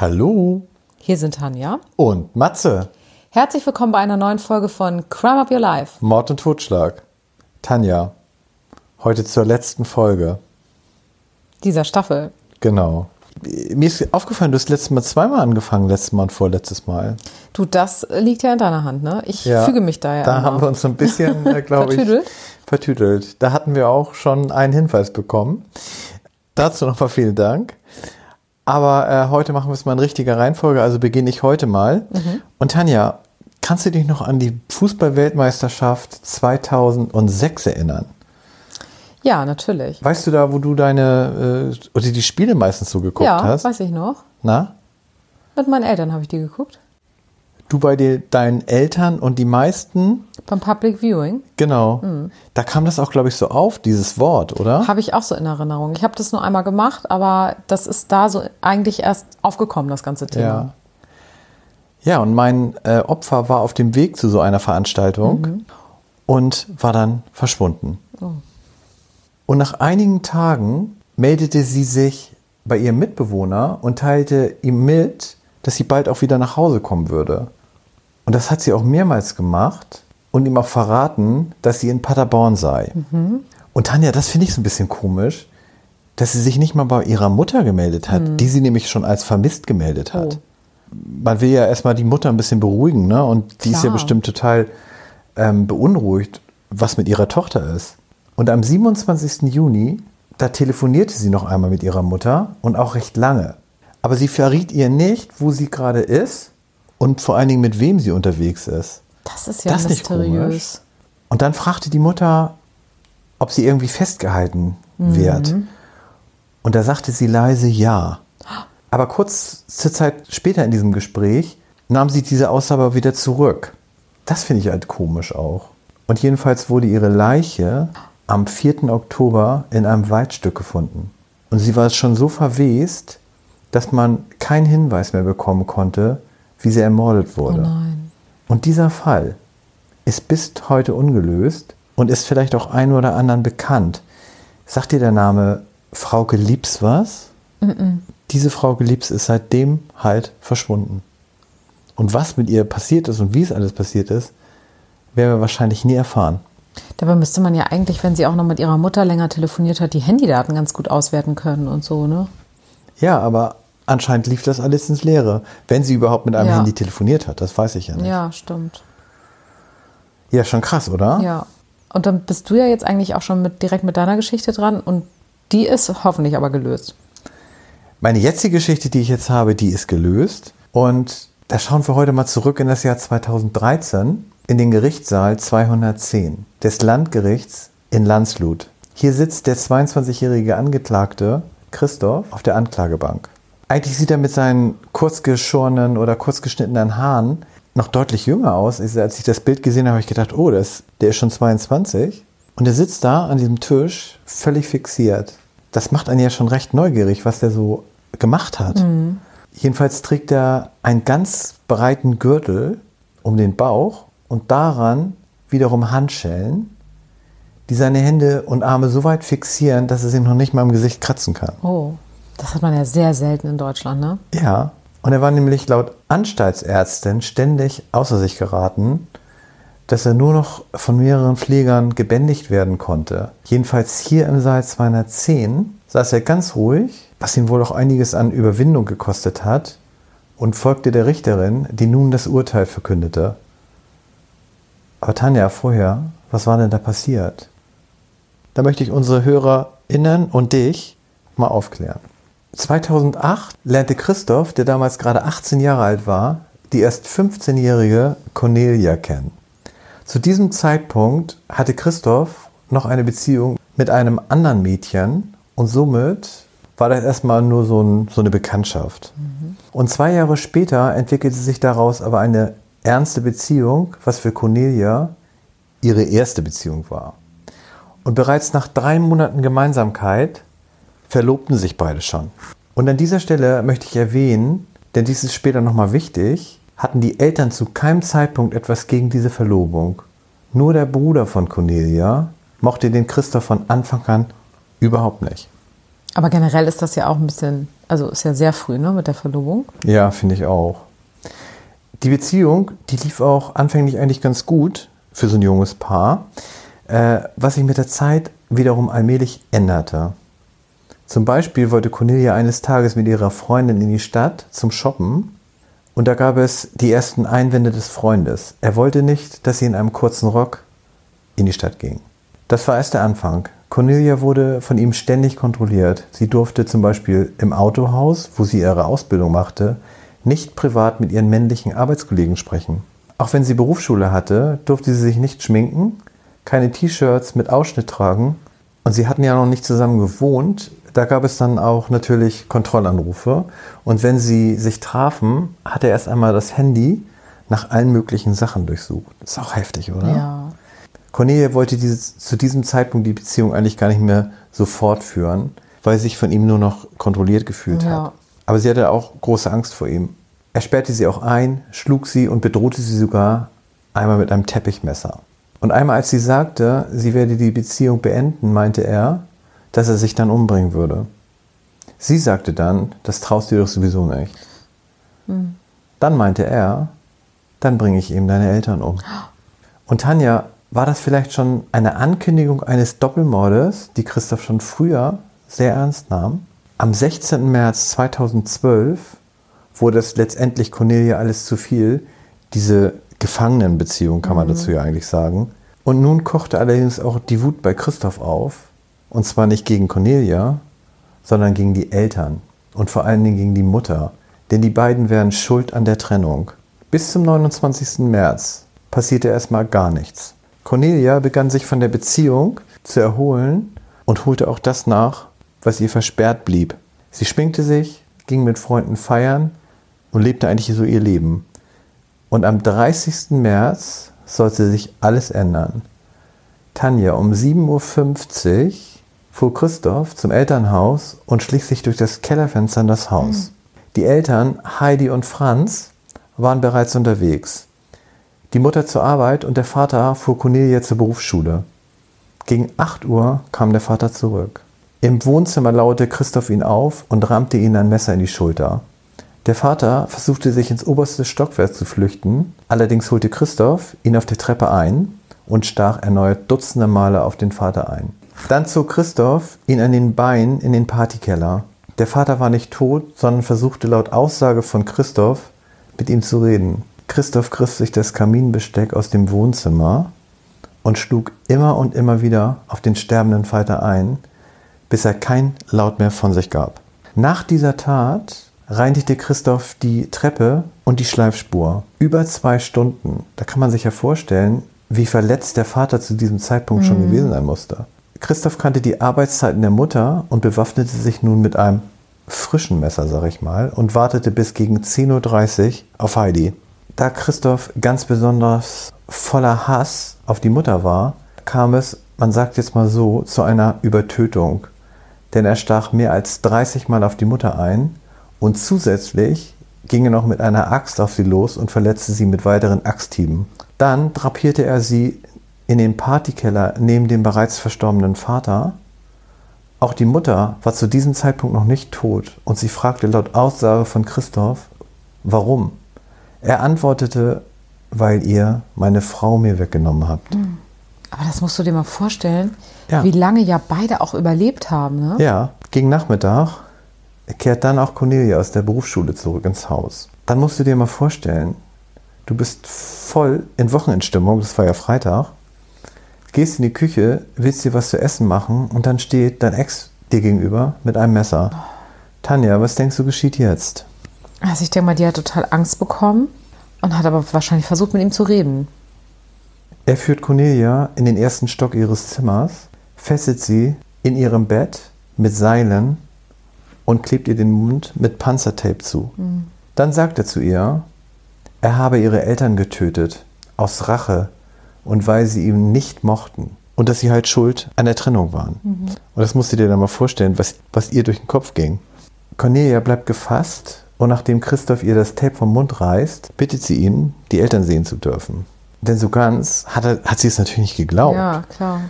Hallo Hier sind Tanja. und Matze, Herzlich willkommen bei einer neuen Folge von Crime Up Your Life. Mord und Totschlag. Tanja, heute zur letzten Folge. Dieser Staffel. Genau. Mir ist aufgefallen, du hast letztes Mal zweimal angefangen, letztes Mal und vorletztes Mal. Du, das liegt ja in deiner Hand, ne? Ich Ja, füge mich da ja Da immer. haben wir uns so ein bisschen, äh, glaube ich, Vertüdelt? vertüdelt. Da hatten wir auch schon einen Hinweis bekommen. Dazu nochmal vielen Dank. Aber äh, heute machen wir es mal in richtiger Reihenfolge, also beginne ich heute mal. Mhm. Und Tanja, kannst du dich noch an die Fußball-Weltmeisterschaft 2006 erinnern? Ja, natürlich. Weißt du da, wo du deine, äh, oder die Spiele meistens so geguckt ja, hast? weiß ich noch. Na? Mit meinen Eltern habe ich die geguckt. Du bei dir, deinen Eltern und die meisten, Beim Public Viewing. genau. Mhm. Da kam das auch, glaube ich, so auf, dieses Wort, oder? Habe ich auch so in Erinnerung. Ich habe das nur einmal gemacht, aber das ist da so eigentlich erst aufgekommen, das ganze Thema. Ja. Ja, und mein äh, Opfer war auf dem Weg zu so einer Veranstaltung Mhm. und war dann verschwunden. Oh. Und nach einigen Tagen meldete sie sich bei ihrem Mitbewohner und teilte ihm mit, dass sie bald auch wieder nach Hause kommen würde. Und das hat sie auch mehrmals gemacht und ihm auch verraten, dass sie in Paderborn sei. Mhm. Und Tanja, das finde ich so ein bisschen komisch, dass sie sich nicht mal bei ihrer Mutter gemeldet hat, die sie nämlich schon als vermisst gemeldet hat. Mhm. Oh. Man will ja erstmal die Mutter ein bisschen beruhigen, ne? Und die ist ja Klar. bestimmt total ähm, beunruhigt, was mit ihrer Tochter ist. Und am 27. Juni, da telefonierte sie noch einmal mit ihrer Mutter und auch recht lange. Aber sie verriet ihr nicht, wo sie gerade ist und vor allen Dingen mit wem sie unterwegs ist. Das ist ja Das mysteriös. Und dann fragte die Mutter, ob sie irgendwie festgehalten wird. Und da sagte sie leise ja. Aber kurz zur Zeit später in diesem Gespräch nahm sie diese Aussage wieder zurück. Das finde ich halt komisch auch. Und jedenfalls wurde ihre Leiche am 4. Oktober in einem Waldstück gefunden. Und sie war schon so verwest, dass man keinen Hinweis mehr bekommen konnte, wie sie ermordet Oh wurde. nein. Und dieser Fall ist bis heute ungelöst und ist vielleicht auch ein oder anderen bekannt. Sagt dir der Name Frauke Liebs was? Diese Frauke Liebs ist seitdem halt verschwunden. Und was mit ihr passiert ist und wie es alles passiert ist, werden wir wahrscheinlich nie erfahren. Dabei müsste man ja eigentlich, wenn sie auch noch mit ihrer Mutter länger telefoniert hat, die Handydaten ganz gut auswerten können und so, ne? Ja, aber anscheinend lief das alles ins Leere, wenn sie überhaupt mit einem Ja. Handy telefoniert hat. Das weiß ich ja nicht. Ja, Ja, stimmt. schon krass, oder? Ja. Und dann bist du ja jetzt eigentlich auch schon mit, direkt mit deiner Geschichte dran und die ist hoffentlich aber gelöst. Meine jetzige Geschichte, die ich jetzt habe, die ist gelöst. Und da schauen wir heute mal zurück in das Jahr 2013 in den Gerichtssaal 210 des Landgerichts in Landshut. Hier sitzt der 22-jährige Angeklagte Christoph auf der Anklagebank. Eigentlich sieht er mit seinen kurzgeschorenen oder kurzgeschnittenen Haaren noch deutlich jünger aus. Als ich das Bild gesehen habe, habe ich gedacht, oh, das, der ist schon 22. Und er sitzt da an diesem Tisch völlig fixiert. Das macht einen ja schon recht neugierig, was der so gemacht hat. Jedenfalls trägt er einen ganz breiten Gürtel um den Bauch und daran wiederum Handschellen, die seine Hände und Arme so weit fixieren, dass er sie noch nicht mal im Gesicht kratzen kann. Oh, das hat man ja sehr selten in Deutschland, ne? Ja, und er war nämlich laut Anstaltsärztin ständig außer sich geraten, dass er nur noch von mehreren Pflegern gebändigt werden konnte. Jedenfalls hier im Saal 210 saß er ganz ruhig, was ihn wohl auch einiges an Überwindung gekostet hat, und folgte der Richterin, die nun das Urteil verkündete. Aber Tanja, vorher, was war denn da passiert? Da möchte ich unsere HörerInnen und dich mal aufklären. 2008 lernte Christoph, der damals gerade 18 Jahre alt war, die erst 15-jährige Cornelia kennen. Zu diesem Zeitpunkt hatte Christoph noch eine Beziehung mit einem anderen Mädchen und somit war das erstmal nur so, ein, so eine Bekanntschaft. Und zwei Jahre später entwickelte sich daraus aber eine ernste Beziehung, was für Cornelia ihre erste Beziehung war. Und bereits nach drei Monaten Gemeinsamkeit verlobten sich beide schon. Und an dieser Stelle möchte ich erwähnen, denn dies ist später nochmal wichtig, hatten die Eltern zu keinem Zeitpunkt etwas gegen diese Verlobung. Nur der Bruder von Cornelia mochte den Christoph von Anfang an überhaupt nicht. Aber generell ist das ja auch ein bisschen Also ist ja sehr früh, ne, mit der Verlobung. Ja, finde ich auch. Die Beziehung, die lief auch anfänglich eigentlich ganz gut für so ein junges Paar, äh, was sich mit der Zeit wiederum allmählich änderte. Zum Beispiel wollte Cornelia eines Tages mit ihrer Freundin in die Stadt zum Shoppen und da gab es die ersten Einwände des Freundes. Er wollte nicht, dass sie in einem kurzen Rock in die Stadt ging. Das war erst der Anfang. Cornelia wurde von ihm ständig kontrolliert. Sie durfte zum Beispiel im Autohaus, wo sie ihre Ausbildung machte, nicht privat mit ihren männlichen Arbeitskollegen sprechen. Auch wenn sie Berufsschule hatte, durfte sie sich nicht schminken, keine T-Shirts mit Ausschnitt tragen und sie hatten ja noch nicht zusammen gewohnt. Da gab es dann auch natürlich Kontrollanrufe und wenn sie sich trafen, hat er erst einmal das Handy nach allen möglichen Sachen durchsucht. Das ist auch heftig, oder? Ja. Cornelia wollte dieses, zu diesem Zeitpunkt die Beziehung eigentlich gar nicht mehr so fortführen, weil sie sich von ihm nur noch kontrolliert gefühlt Ja. hat. Aber sie hatte auch große Angst vor ihm. Er sperrte sie auch ein, schlug sie und bedrohte sie sogar einmal mit einem Teppichmesser. Und einmal, als sie sagte, sie werde die Beziehung beenden, meinte er, dass er sich dann umbringen würde. Sie sagte dann, das traust du dir doch sowieso nicht. Dann meinte er, dann bringe ich ihm deine Eltern um. Und Tanja, war das vielleicht schon eine Ankündigung eines Doppelmordes, die Christoph schon früher sehr ernst nahm? Am 16. März 2012 wurde es letztendlich Cornelia alles zu viel. Diese Gefangenenbeziehung kann man dazu ja eigentlich sagen. Und nun kochte allerdings auch die Wut bei Christoph auf. Und zwar nicht gegen Cornelia, sondern gegen die Eltern. Und vor allen Dingen gegen die Mutter. Denn die beiden wären schuld an der Trennung. Bis zum 29. März passierte erstmal gar nichts. Cornelia begann sich von der Beziehung zu erholen und holte auch das nach, was ihr versperrt blieb. Sie schminkte sich, ging mit Freunden feiern und lebte eigentlich so ihr Leben. Und am 30. März sollte sich alles ändern. Tanja, um 7.50 Uhr fuhr Christoph zum Elternhaus und schlich sich durch das Kellerfenster in das Haus. Die Eltern, Heidi und Franz, waren bereits unterwegs. Die Mutter zur Arbeit und der Vater fuhr Cornelia zur Berufsschule. Gegen 8 Uhr kam der Vater zurück. Im Wohnzimmer lauerte Christoph ihn auf und rammte ihm ein Messer in die Schulter. Der Vater versuchte sich ins oberste Stockwerk zu flüchten, allerdings holte Christoph ihn auf der Treppe ein und stach erneut dutzende Male auf den Vater ein. Dann zog Christoph ihn an den Beinen in den Partykeller. Der Vater war nicht tot, sondern versuchte laut Aussage von Christoph mit ihm zu reden. Christoph griff sich das Kaminbesteck aus dem Wohnzimmer und schlug immer und immer wieder auf den sterbenden Vater ein, bis er kein Laut mehr von sich gab. Nach dieser Tat reinigte Christoph die Treppe und die Schleifspur. Über zwei Stunden. Da kann man sich ja vorstellen, wie verletzt der Vater zu diesem Zeitpunkt schon gewesen sein musste. Christoph kannte die Arbeitszeiten der Mutter und bewaffnete sich nun mit einem frischen Messer, sag ich mal, und wartete bis gegen 10.30 Uhr auf Heidi. Da Christoph ganz besonders voller Hass auf die Mutter war, kam es, man sagt jetzt mal so, zu einer Übertötung. Denn er stach mehr als 30 Mal auf die Mutter ein und zusätzlich ging er noch mit einer Axt auf sie los und verletzte sie mit weiteren Axthieben. Dann drapierte er sie in den Partykeller neben dem bereits verstorbenen Vater. Auch die Mutter war zu diesem Zeitpunkt noch nicht tot und sie fragte laut Aussage von Christoph, warum? Er antwortete, weil ihr meine Frau mir weggenommen habt. Aber das musst du dir mal vorstellen, Ja. wie lange ja beide auch überlebt haben. Ne? Ja, gegen Nachmittag kehrt dann auch Cornelia aus der Berufsschule zurück ins Haus. Dann musst du dir mal vorstellen, du bist voll in Wochenendstimmung, das war ja Freitag, gehst in die Küche, willst dir was zu essen machen und dann steht dein Ex dir gegenüber mit einem Messer. Tanja, was denkst du geschieht jetzt? Also ich denke mal, die hat total Angst bekommen und hat aber wahrscheinlich versucht, mit ihm zu reden. Er führt Cornelia in den ersten Stock ihres Zimmers, fesselt sie in ihrem Bett mit Seilen und klebt ihr den Mund mit Panzertape zu. Dann sagt er zu ihr, er habe ihre Eltern getötet, aus Rache und weil sie ihn nicht mochten. Und dass sie halt schuld an der Trennung waren. Und das musst du dir dann mal vorstellen, was, was ihr durch den Kopf ging. Cornelia bleibt gefasst und nachdem Christoph ihr das Tape vom Mund reißt, bittet sie ihn, die Eltern sehen zu dürfen. Denn so ganz hat, er, hat sie es natürlich nicht geglaubt. Ja, klar.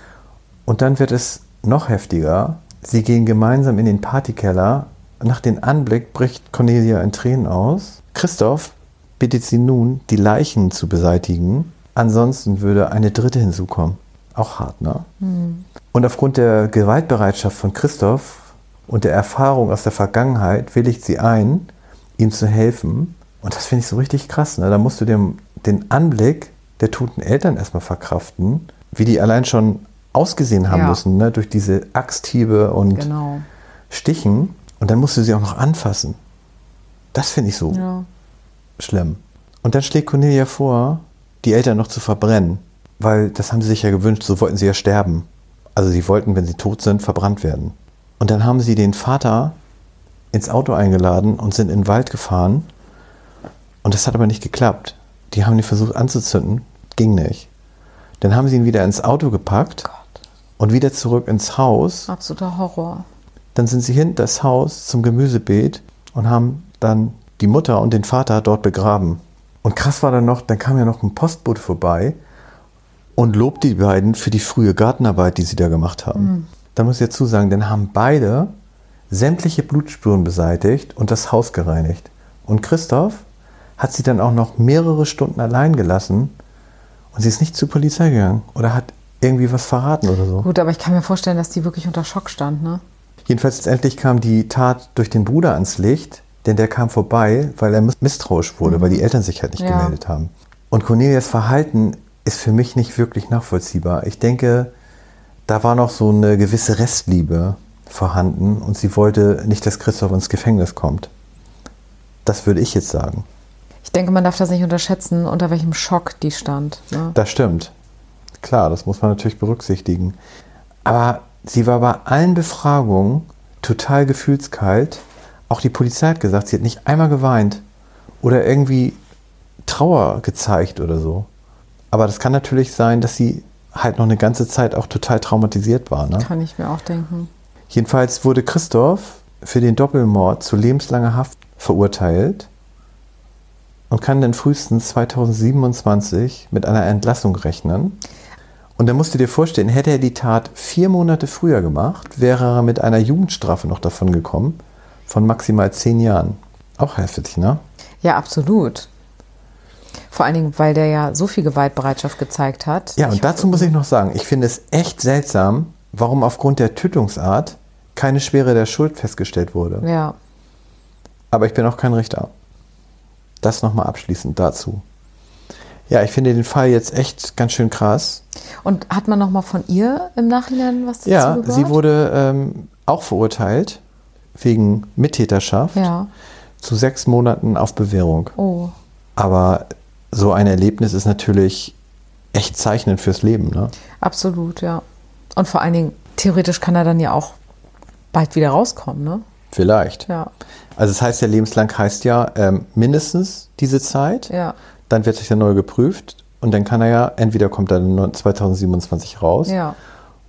Und dann wird es noch heftiger. Sie gehen gemeinsam in den Partykeller nach dem Anblick bricht Cornelia in Tränen aus. Christoph bittet sie nun, die Leichen zu beseitigen. Ansonsten würde eine dritte hinzukommen. Auch hart, ne? Und aufgrund der Gewaltbereitschaft von Christoph und der Erfahrung aus der Vergangenheit willigt sie ein, ihm zu helfen. Und das finde ich so richtig krass. Ne? Da musst du dem, den Anblick der toten Eltern erstmal verkraften, wie die allein schon ausgesehen haben Ja. müssen, ne? durch diese Axthiebe und Genau. Stichen. Und dann musst du sie auch noch anfassen. Das finde ich so Ja. schlimm. Und dann schlägt Cornelia vor, die Eltern noch zu verbrennen, weil das haben sie sich ja gewünscht, so wollten sie ja sterben. Also sie wollten, wenn sie tot sind, verbrannt werden. Und dann haben sie den Vater ins Auto eingeladen und sind in den Wald gefahren. Und das hat aber nicht geklappt. Die haben ihn versucht anzuzünden, ging nicht. Dann haben sie ihn wieder ins Auto gepackt Gott. und wieder zurück ins Haus. Absoluter Horror. Dann sind sie hinter das Haus zum Gemüsebeet und haben dann die Mutter und den Vater dort begraben. Und krass war dann noch, dann kam ja noch ein Postbote vorbei und lobt die beiden für die frühe Gartenarbeit, die sie da gemacht haben. Da muss ich dazu sagen, dann haben beide sämtliche Blutspuren beseitigt und das Haus gereinigt. Und Christoph hat sie dann auch noch mehrere Stunden allein gelassen und sie ist nicht zur Polizei gegangen oder hat irgendwie was verraten oder so. Gut, aber ich kann mir vorstellen, dass die wirklich unter Schock stand, ne? Jedenfalls letztendlich kam die Tat durch den Bruder ans Licht, denn der kam vorbei, weil er miss- misstrauisch wurde, weil die Eltern sich halt nicht Ja. gemeldet haben. Und Cornelias Verhalten ist für mich nicht wirklich nachvollziehbar. Ich denke, da war noch so eine gewisse Restliebe vorhanden und sie wollte nicht, dass Christoph ins Gefängnis kommt. Das würde ich jetzt sagen. Ich denke, man darf das nicht unterschätzen, unter welchem Schock die stand. Ne? Das stimmt. Klar, das muss man natürlich berücksichtigen. Aber sie war bei allen Befragungen total gefühlskalt. Auch die Polizei hat gesagt, sie hat nicht einmal geweint oder irgendwie Trauer gezeigt oder so. Aber das kann natürlich sein, dass sie halt noch eine ganze Zeit auch total traumatisiert war. Ne? Kann ich mir auch denken. Jedenfalls wurde Christoph für den Doppelmord zu lebenslanger Haft verurteilt und kann dann frühestens 2027 mit einer Entlassung rechnen. Und dann musst du dir vorstellen, hätte er die Tat vier Monate früher gemacht, wäre er mit einer Jugendstrafe noch davon gekommen, von maximal zehn Jahren. Auch heftig, ne? Ja, absolut. Vor allen Dingen, weil der ja so viel Gewaltbereitschaft gezeigt hat. Ja, und Ich dazu muss ich noch sagen, ich finde es echt seltsam, warum aufgrund der Tötungsart keine Schwere der Schuld festgestellt wurde. Ja, Aber ich bin auch kein Richter. Das nochmal abschließend dazu. Ja, ich finde den Fall jetzt echt ganz schön krass. und hat man noch mal von ihr im Nachhinein was dazu Ja, gehört? sie wurde ähm, auch verurteilt wegen Mittäterschaft Ja, zu sechs Monaten auf Bewährung. oh. Aber so ein Erlebnis ist natürlich echt zeichnend fürs Leben. Ne? Absolut, ja. Und vor allen Dingen, theoretisch kann er dann ja auch bald wieder rauskommen, ne? Vielleicht. Ja, Also das heißt ja, lebenslang heißt ja ähm, mindestens diese Zeit. ja, Dann wird sich ja neu geprüft und dann kann er ja, entweder kommt er dann 2027 raus ja.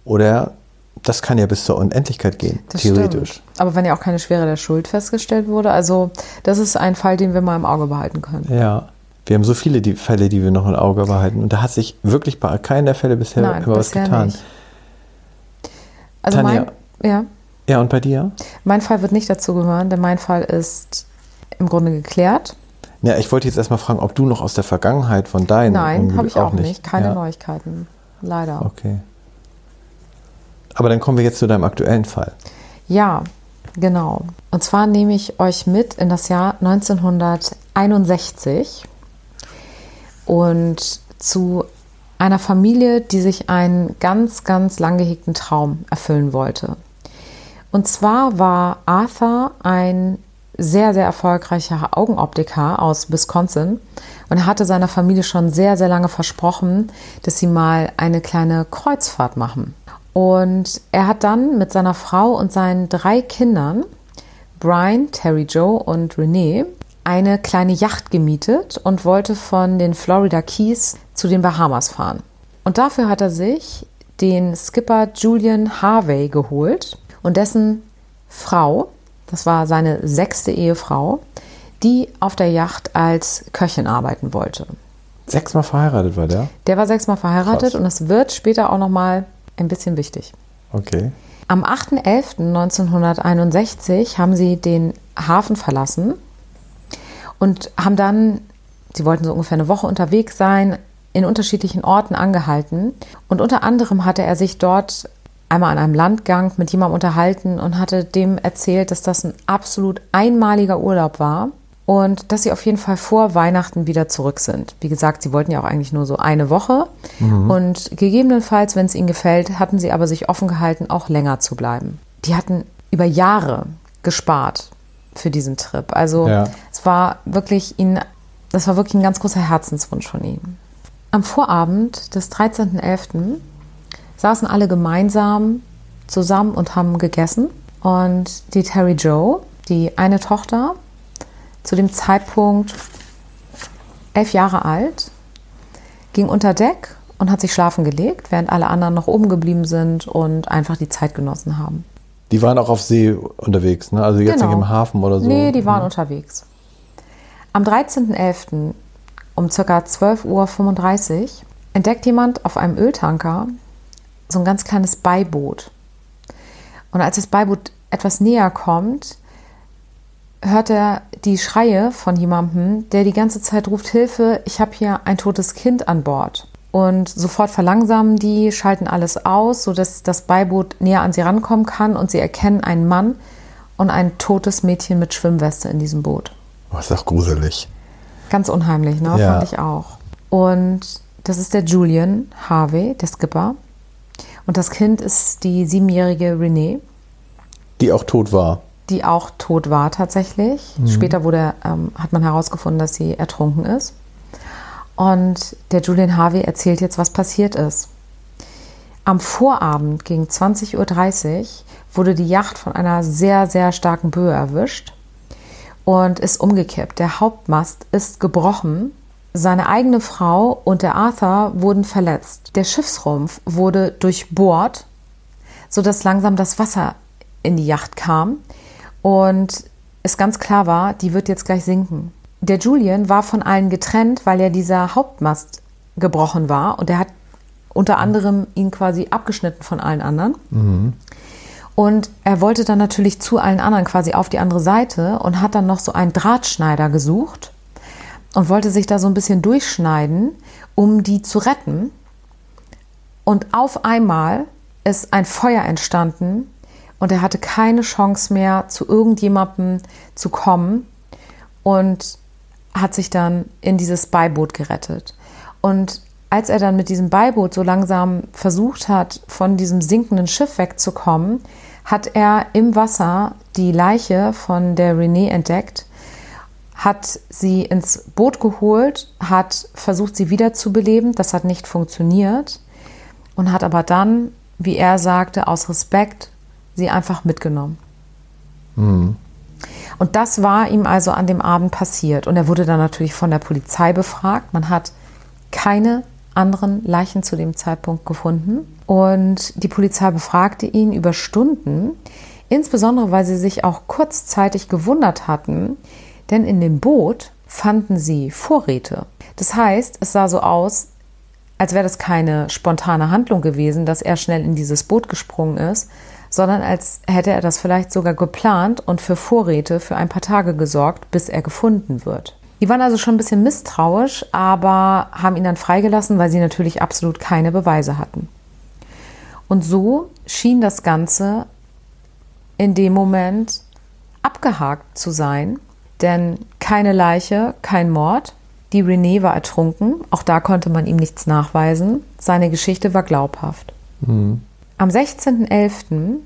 oder das kann ja bis zur Unendlichkeit gehen, Das theoretisch. Stimmt. Aber wenn ja auch keine Schwere der Schuld festgestellt wurde, also das ist ein Fall, den wir mal im Auge behalten können. Ja. Wir haben so viele die Fälle, die wir noch im Auge behalten und da hat sich wirklich bei keinem der Fälle bisher Nein, immer was bisher getan. nicht. Also Tanja. mein, ja, Ja, und bei dir? mein Fall wird nicht dazu gehören, denn mein Fall ist im Grunde geklärt. Ja, ich wollte jetzt erstmal fragen, ob du noch aus der Vergangenheit von deinen. Nein, habe ich auch nicht. Keine ja. Neuigkeiten. Leider. Okay. Aber dann kommen wir jetzt zu deinem aktuellen Fall. Ja, genau. Und zwar nehme ich euch mit in das Jahr 1961 und zu einer Familie, die sich einen ganz, ganz lang gehegten Traum erfüllen wollte. Und zwar war Arthur ein sehr, sehr erfolgreicher Augenoptiker aus Wisconsin und hatte seiner Familie schon sehr, sehr lange versprochen, dass sie mal eine kleine Kreuzfahrt machen. Und er hat dann mit seiner Frau und seinen drei Kindern, Brian, Terry Joe und Renee, eine kleine Yacht gemietet und wollte von den Florida Keys zu den Bahamas fahren. Und dafür hat er sich den Skipper Julian Harvey geholt und dessen Frau, das war seine sechste Ehefrau, die auf der Yacht als Köchin arbeiten wollte. Sechsmal verheiratet war der? Der war sechsmal verheiratet Krass. und es wird später auch noch mal ein bisschen wichtig. Okay. Am 8.11.1961 haben sie den Hafen verlassen und haben dann, sie wollten so ungefähr eine Woche unterwegs sein, in unterschiedlichen Orten angehalten. Und unter anderem hatte er sich dort einmal an einem Landgang mit jemandem unterhalten und hatte dem erzählt, dass das ein absolut einmaliger Urlaub war und dass sie auf jeden Fall vor Weihnachten wieder zurück sind. Wie gesagt, sie wollten ja auch eigentlich nur so eine Woche mhm. und gegebenenfalls, wenn es ihnen gefällt, hatten sie aber sich offen gehalten, auch länger zu bleiben. Die hatten über Jahre gespart für diesen Trip. Also ja. es war wirklich ihnen, das war wirklich ein ganz großer Herzenswunsch von ihnen. Am Vorabend des 13.11. saßen alle gemeinsam zusammen und haben gegessen. Und die Terry Joe, die eine Tochter, zu dem Zeitpunkt elf Jahre alt, ging unter Deck und hat sich schlafen gelegt, während alle anderen noch oben geblieben sind und einfach die Zeit genossen haben. Die waren auch auf See unterwegs, ne? Also jetzt genau. nicht im Hafen oder so? Nee, die waren mhm. unterwegs. Am 13.11. um ca. 12.35 Uhr entdeckt jemand auf einem Öltanker so ein ganz kleines Beiboot. Und als das Beiboot etwas näher kommt, hört er die Schreie von jemandem, der die ganze Zeit ruft, Hilfe, ich habe hier ein totes Kind an Bord. Und sofort verlangsamen die, schalten alles aus, sodass das Beiboot näher an sie rankommen kann und sie erkennen einen Mann und ein totes Mädchen mit Schwimmweste in diesem Boot. Was oh, ist auch gruselig. Ganz unheimlich, ne? Ja. Fand ich auch. Und das ist der Julian Harvey, der Skipper. Und das Kind ist die siebenjährige Renee. Die auch tot war die auch tot war tatsächlich. Mhm. Später wurde, ähm, hat man herausgefunden, dass sie ertrunken ist. Und der Julian Harvey erzählt jetzt, was passiert ist. Am Vorabend gegen 20.30 Uhr wurde die Yacht von einer sehr, sehr starken Böe erwischt und ist umgekippt. Der Hauptmast ist gebrochen. Seine eigene Frau und der Arthur wurden verletzt. Der Schiffsrumpf wurde durchbohrt, sodass langsam das Wasser in die Yacht kam und es ganz klar war, die wird jetzt gleich sinken. Der Julian war von allen getrennt, weil ja dieser Hauptmast gebrochen war und er hat unter anderem ihn quasi abgeschnitten von allen anderen. Mhm. Und er wollte dann natürlich zu allen anderen quasi auf die andere Seite und hat dann noch so einen Drahtschneider gesucht und wollte sich da so ein bisschen durchschneiden, um die zu retten. Und auf einmal ist ein Feuer entstanden und er hatte keine Chance mehr, zu irgendjemandem zu kommen und hat sich dann in dieses Beiboot gerettet. Und als er dann mit diesem Beiboot so langsam versucht hat, von diesem sinkenden Schiff wegzukommen, hat er im Wasser die Leiche von der Renee entdeckt, hat sie ins Boot geholt, hat versucht, sie wiederzubeleben. Das hat nicht funktioniert und hat aber dann, wie er sagte, aus Respekt sie einfach mitgenommen. Mhm. Und das war ihm also an dem Abend passiert. Und er wurde dann natürlich von der Polizei befragt. Man hat keine anderen Leichen zu dem Zeitpunkt gefunden. Und die Polizei befragte ihn über Stunden, insbesondere weil sie sich auch kurzzeitig gewundert hatten, denn in dem Boot fanden sie Vorräte. Das heißt, es sah so aus, als wäre das keine spontane Handlung gewesen, dass er schnell in dieses Boot gesprungen ist, sondern als hätte er das vielleicht sogar geplant und für Vorräte für ein paar Tage gesorgt, bis er gefunden wird. Die waren also schon ein bisschen misstrauisch, aber haben ihn dann freigelassen, weil sie natürlich absolut keine Beweise hatten. Und so schien das Ganze in dem Moment abgehakt zu sein, denn keine Leiche, kein Mord. Die René war ertrunken, auch da konnte man ihm nichts nachweisen. Seine Geschichte war glaubhaft. Mhm. Am 16.11.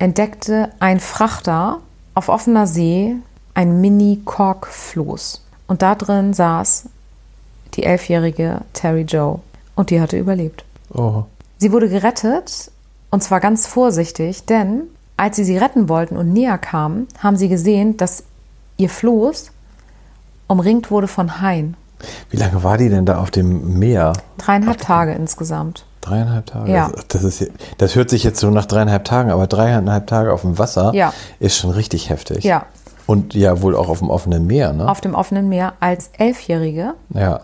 entdeckte ein Frachter auf offener See ein Mini-Kork-Floß. Und da drin saß die elfjährige Terry Joe. Und die hatte überlebt. Oh. Sie wurde gerettet und zwar ganz vorsichtig, denn als sie sie retten wollten und näher kamen, haben sie gesehen, dass ihr Floß umringt wurde von Haien. Wie lange war die denn da auf dem Meer? Dreieinhalb Tage insgesamt. Dreieinhalb Tage? Ja. Das, ist, das hört sich jetzt so nach dreieinhalb Tagen, aber dreieinhalb Tage auf dem Wasser ja. ist schon richtig heftig. Ja. Und ja, wohl auch auf dem offenen Meer, ne? Auf dem offenen Meer als Elfjährige. Ja.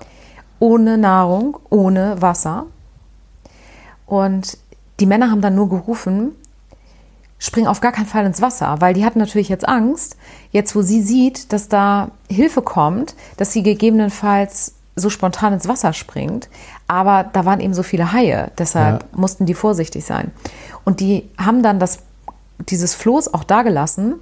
Ohne Nahrung, ohne Wasser. Und die Männer haben dann nur gerufen, spring auf gar keinen Fall ins Wasser, weil die hatten natürlich jetzt Angst, jetzt wo sie sieht, dass da Hilfe kommt, dass sie gegebenenfalls so spontan ins Wasser springt. Aber da waren eben so viele Haie, deshalb Ja. mussten die vorsichtig sein. Und die haben dann das, dieses Floß auch da gelassen.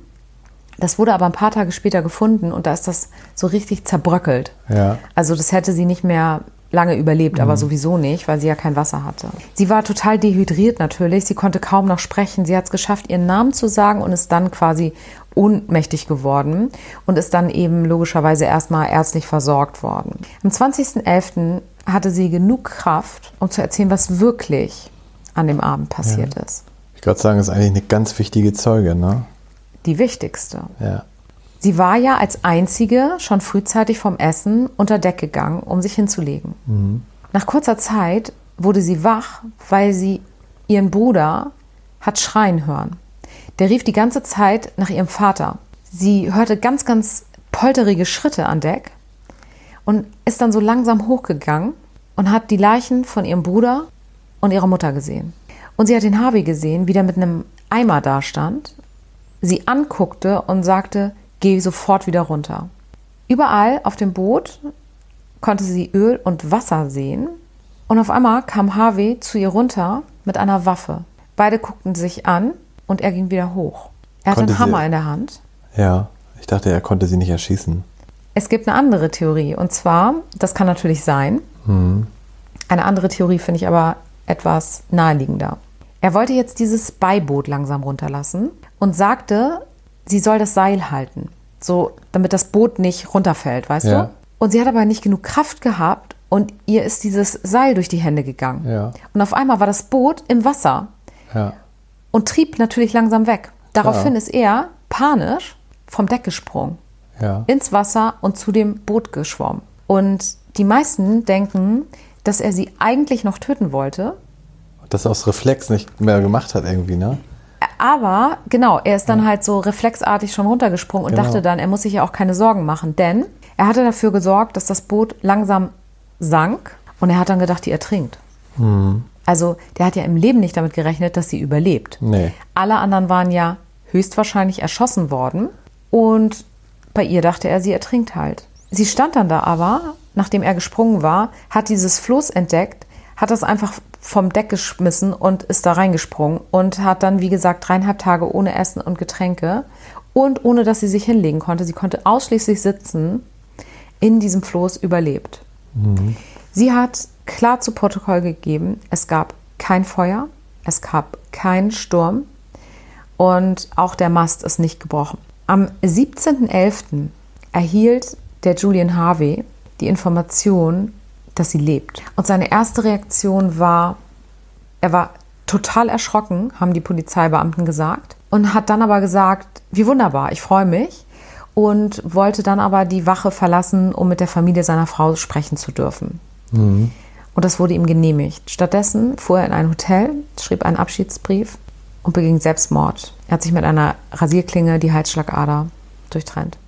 Das wurde aber ein paar Tage später gefunden und da ist das so richtig zerbröckelt. Ja. Also das hätte sie nicht mehr lange überlebt, aber sowieso nicht, weil sie ja kein Wasser hatte. Sie war total dehydriert natürlich, sie konnte kaum noch sprechen. Sie hat es geschafft, ihren Namen zu sagen und ist dann quasi ohnmächtig geworden und ist dann eben logischerweise erstmal ärztlich versorgt worden. Am 20.11. hatte sie genug Kraft, um zu erzählen, was wirklich an dem Abend passiert ist. Ich würde sagen, das ist eigentlich eine ganz wichtige Zeuge, ne? Die wichtigste. Ja. Sie war ja als einzige schon frühzeitig vom Essen unter Deck gegangen, um sich hinzulegen. Nach kurzer Zeit wurde sie wach, weil sie ihren Bruder hat schreien hören. Der rief die ganze Zeit nach ihrem Vater. Sie hörte ganz, ganz polterige Schritte an Deck und ist dann so langsam hochgegangen und hat die Leichen von ihrem Bruder und ihrer Mutter gesehen. Und sie hat den Harvey gesehen, wie der mit einem Eimer dastand, sie anguckte und sagte, geh sofort wieder runter. Überall auf dem Boot konnte sie Öl und Wasser sehen und auf einmal kam Harvey zu ihr runter mit einer Waffe. Beide guckten sich an und er ging wieder hoch. Er hatte Konnte einen Hammer sie- in der Hand. Ja. Ich dachte, er konnte sie nicht erschießen. Es gibt eine andere Theorie und zwar, das kann natürlich sein. Eine andere Theorie finde ich aber etwas naheliegender. Er wollte jetzt dieses Beiboot langsam runterlassen und sagte, sie soll das Seil halten, so damit das Boot nicht runterfällt, weißt Ja. du? Und sie hat aber nicht genug Kraft gehabt und ihr ist dieses Seil durch die Hände gegangen. Ja. Und auf einmal war das Boot im Wasser Ja. und trieb natürlich langsam weg. Daraufhin ist er panisch vom Deck gesprungen ins Wasser und zu dem Boot geschwommen. Und die meisten denken, dass er sie eigentlich noch töten wollte. Das aus Reflex nicht mehr gemacht hat irgendwie, ne? Aber genau, er ist dann halt so reflexartig schon runtergesprungen und Genau. dachte dann, er muss sich ja auch keine Sorgen machen. Denn er hatte dafür gesorgt, dass das Boot langsam sank und er hat dann gedacht, die ertrinkt. Mhm. Also der hat ja im Leben nicht damit gerechnet, dass sie überlebt. Nee. Alle anderen waren ja höchstwahrscheinlich erschossen worden und bei ihr dachte er, sie ertrinkt halt. Sie stand dann da aber, nachdem er gesprungen war, hat dieses Floß entdeckt, hat das einfach vom Deck geschmissen und ist da reingesprungen und hat dann, wie gesagt, dreieinhalb Tage ohne Essen und Getränke und ohne dass sie sich hinlegen konnte, sie konnte ausschließlich sitzen, in diesem Floß überlebt. Sie hat klar zu Protokoll gegeben, es gab kein Feuer, es gab keinen Sturm und auch der Mast ist nicht gebrochen. Am 17.11. erhielt der Julian Harvey die Information, dass sie lebt. Und seine erste Reaktion war, er war total erschrocken, haben die Polizeibeamten gesagt, und hat dann aber gesagt, wie wunderbar, ich freue mich, und wollte dann aber die Wache verlassen, um mit der Familie seiner Frau sprechen zu dürfen. Und das wurde ihm genehmigt. Stattdessen fuhr er in ein Hotel, schrieb einen Abschiedsbrief und beging Selbstmord. Er hat sich mit einer Rasierklinge die Halsschlagader durchtrennt.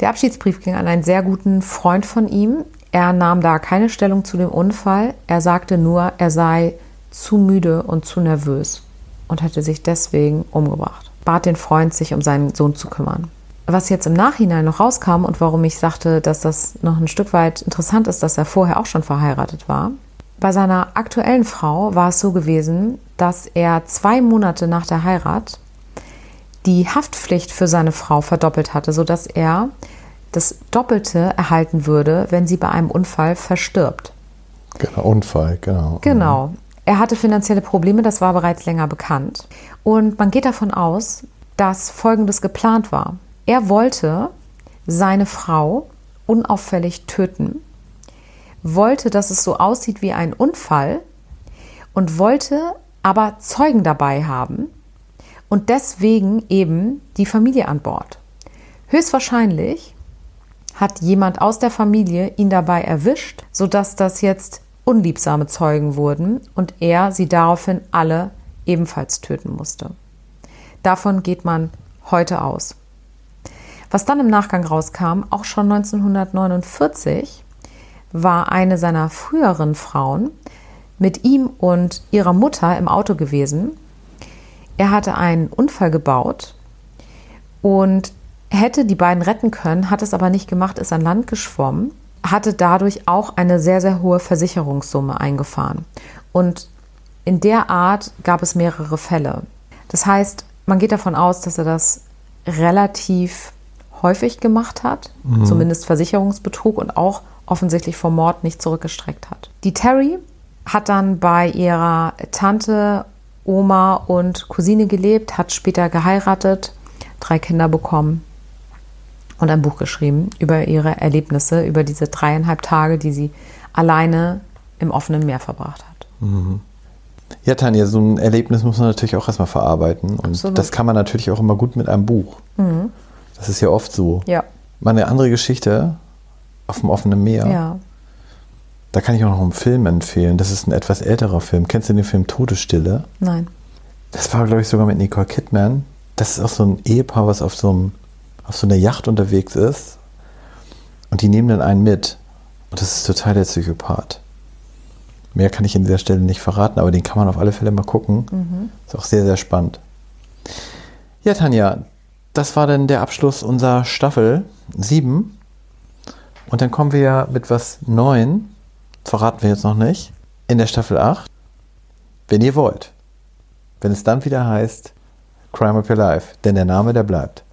Der Abschiedsbrief ging an einen sehr guten Freund von ihm. Er nahm da keine Stellung zu dem Unfall. Er sagte nur, er sei zu müde und zu nervös und hätte sich deswegen umgebracht. Bat den Freund, sich um seinen Sohn zu kümmern. Was jetzt im Nachhinein noch rauskam und warum ich sagte, dass das noch ein Stück weit interessant ist, dass er vorher auch schon verheiratet war. Bei seiner aktuellen Frau war es so gewesen, dass er zwei Monate nach der Heirat die Haftpflicht für seine Frau verdoppelt hatte, sodass er das Doppelte erhalten würde, wenn sie bei einem Unfall verstirbt. Genau, Unfall, genau. Genau. Er hatte finanzielle Probleme, das war bereits länger bekannt. Und man geht davon aus, dass Folgendes geplant war. Er wollte seine Frau unauffällig töten, wollte, dass es so aussieht wie ein Unfall und wollte aber Zeugen dabei haben und deswegen eben die Familie an Bord. Höchstwahrscheinlich hat jemand aus der Familie ihn dabei erwischt, sodass das jetzt unliebsame Zeugen wurden und er sie daraufhin alle ebenfalls töten musste. Davon geht man heute aus. Was dann im Nachgang rauskam, auch schon 1949, war eine seiner früheren Frauen mit ihm und ihrer Mutter im Auto gewesen. Er hatte einen Unfall gebaut und hätte die beiden retten können, hat es aber nicht gemacht, ist an Land geschwommen, hatte dadurch auch eine sehr, sehr hohe Versicherungssumme eingefahren. Und in der Art gab es mehrere Fälle. Das heißt, man geht davon aus, dass er das relativ häufig gemacht hat, mhm. zumindest Versicherungsbetrug und auch offensichtlich vor Mord nicht zurückgestreckt hat. Die Terry hat dann bei ihrer Tante, Oma und Cousine gelebt, hat später geheiratet, drei Kinder bekommen und ein Buch geschrieben über ihre Erlebnisse, über diese dreieinhalb Tage, die sie alleine im offenen Meer verbracht hat. Mhm. Ja, Tanja, so ein Erlebnis muss man natürlich auch erstmal verarbeiten. Und Absolut. das kann man natürlich auch immer gut mit einem Buch. Mhm. Das ist ja oft so. Ja. Mal eine andere Geschichte auf dem offenen Meer. Ja. Da kann ich auch noch einen Film empfehlen. Das ist ein etwas älterer Film. Kennst du den Film Todesstille? Nein. Das war, glaube ich, sogar mit Nicole Kidman. Das ist auch so ein Ehepaar, was auf so, einem, auf so einer Yacht unterwegs ist. Und die nehmen dann einen mit. Und das ist total der Psychopath. Mehr kann ich an dieser Stelle nicht verraten, aber den kann man auf alle Fälle mal gucken. Mhm. Ist auch sehr, sehr spannend. Ja, Tanja, das war dann der Abschluss unserer Staffel 7. Und dann kommen wir ja mit was Neuen, verraten wir jetzt noch nicht, in der Staffel 8, wenn ihr wollt. Wenn es dann wieder heißt Crime of Your Life, denn der Name, der bleibt.